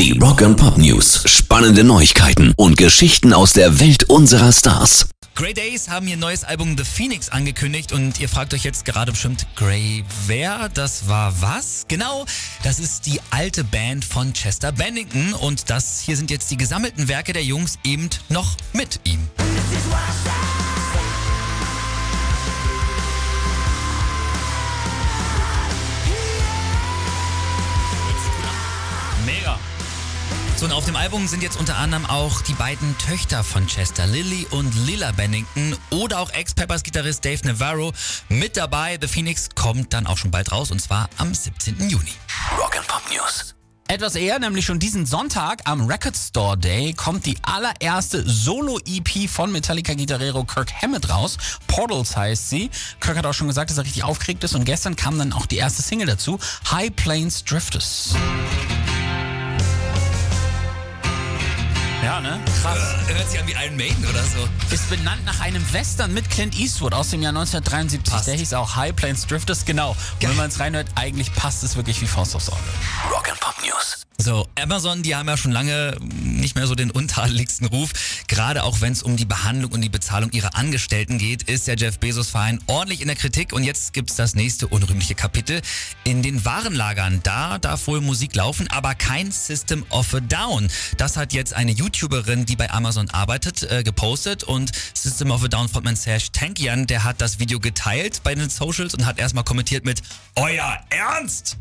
Die Rock and Pop News. Spannende Neuigkeiten und Geschichten aus der Welt unserer Stars. Grey Days haben ihr neues Album The Phoenix angekündigt und ihr fragt euch jetzt gerade bestimmt, Grey wer? Das war was? Genau, das ist die alte Band von Chester Bennington und das hier sind jetzt die gesammelten Werke der Jungs eben noch mit ihm. Mega. So, und auf dem Album sind jetzt unter anderem auch die beiden Töchter von Chester, Lily und Lila Bennington oder auch Ex-Peppers-Gitarrist Dave Navarro mit dabei. The Phoenix kommt dann auch schon bald raus und zwar am 17. Juni. Rock and Pop News. Etwas eher, nämlich schon diesen Sonntag am Record Store Day kommt die allererste Solo-EP von Metallica-Gitarrero Kirk Hammett raus. Portals heißt sie. Kirk hat auch schon gesagt, dass er richtig aufgeregt ist und gestern kam dann auch die erste Single dazu, High Plains Drifters. Ja, ne? Krass. Äh, Hört sich an wie Iron Maiden oder so. Ist benannt nach einem Western mit Clint Eastwood aus dem Jahr 1973. Passt. Der hieß auch High Plains Drifters, genau. Und wenn man es reinhört, eigentlich passt es wirklich wie Faust aufs Auge. Rock and Pop News. So, Amazon, die haben ja schon lange nicht mehr so den untadeligsten Ruf. Gerade auch wenn es um die Behandlung und die Bezahlung ihrer Angestellten geht, ist der Jeff Bezos-Verein ordentlich in der Kritik. Und jetzt gibt's das nächste unrühmliche Kapitel. In den Warenlagern, da darf wohl Musik laufen, aber kein System of a Down. Das hat jetzt eine YouTuberin, die bei Amazon arbeitet, äh, gepostet. Und System of a Down Frontman Serge Tankian, der hat das Video geteilt bei den Socials und hat erstmal kommentiert mit Euer Ernst?